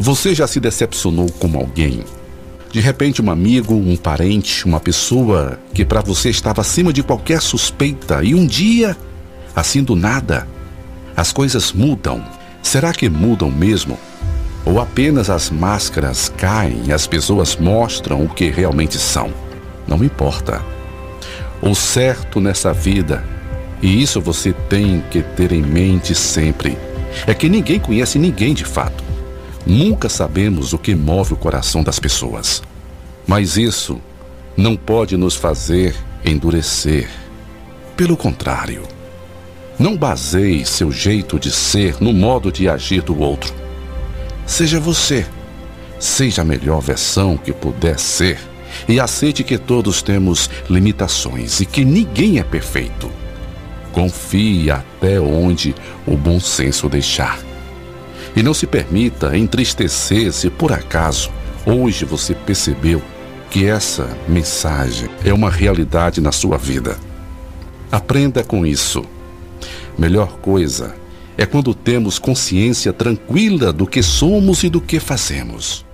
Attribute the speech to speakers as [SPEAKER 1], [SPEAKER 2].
[SPEAKER 1] Você já se decepcionou com alguém? De repente, um amigo, um parente, uma pessoa que para você estava acima de qualquer suspeita e um dia, assim do nada, as coisas mudam. Será que mudam mesmo? Ou apenas as máscaras caem e as pessoas mostram o que realmente são? Não importa. O certo nessa vida, e isso você tem que ter em mente sempre, é que ninguém conhece ninguém de fato. Nunca sabemos o que move o coração das pessoas. Mas isso não pode nos fazer endurecer. Pelo contrário, não baseie seu jeito de ser no modo de agir do outro. Seja você. Seja a melhor versão que puder ser e aceite que todos temos limitações e que ninguém é perfeito. Confie até onde o bom senso deixar. E não se permita entristecer se por acaso hoje você percebeu que essa mensagem é uma realidade na sua vida. Aprenda com isso. Melhor coisa é quando temos consciência tranquila do que somos e do que fazemos.